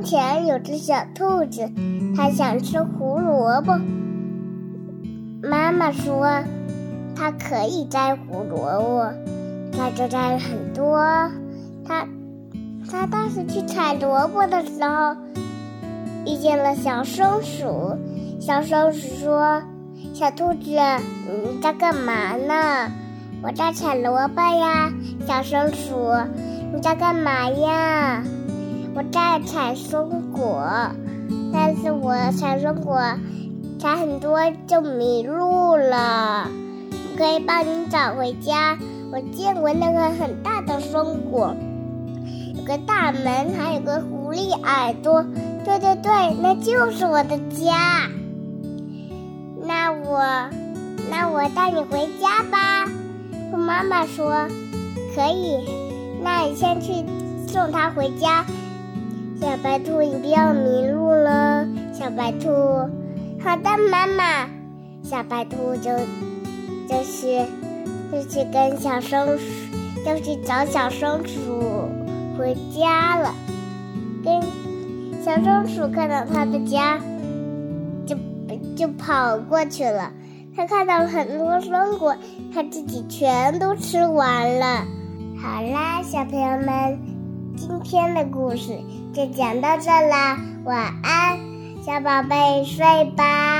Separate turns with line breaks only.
从前有只小兔子，它想吃胡萝卜。妈妈说，它可以摘胡萝卜，它就摘了很多。它，它当时去采萝卜的时候，遇见了小松鼠。小松鼠说：“小兔子，你在干嘛呢？”“我在采萝卜呀。”“小松鼠，你在干嘛呀？”我在采松果，但是我采松果采很多就迷路了。我可以帮你找回家。我见过那个很大的松果，有个大门，还有个狐狸耳朵。对对对，那就是我的家。那我，那我带你回家吧。我妈妈说可以。那你先去送他回家。小白兔，你不要迷路了。小白兔，好的，妈妈。小白兔就就是就去跟小松鼠，就去找小松鼠回家了。跟小松鼠看到它的家，就就跑过去了。它看到很多松果，它自己全都吃完了。好啦，小朋友们。今天的故事就讲到这啦，晚安，小宝贝，睡吧。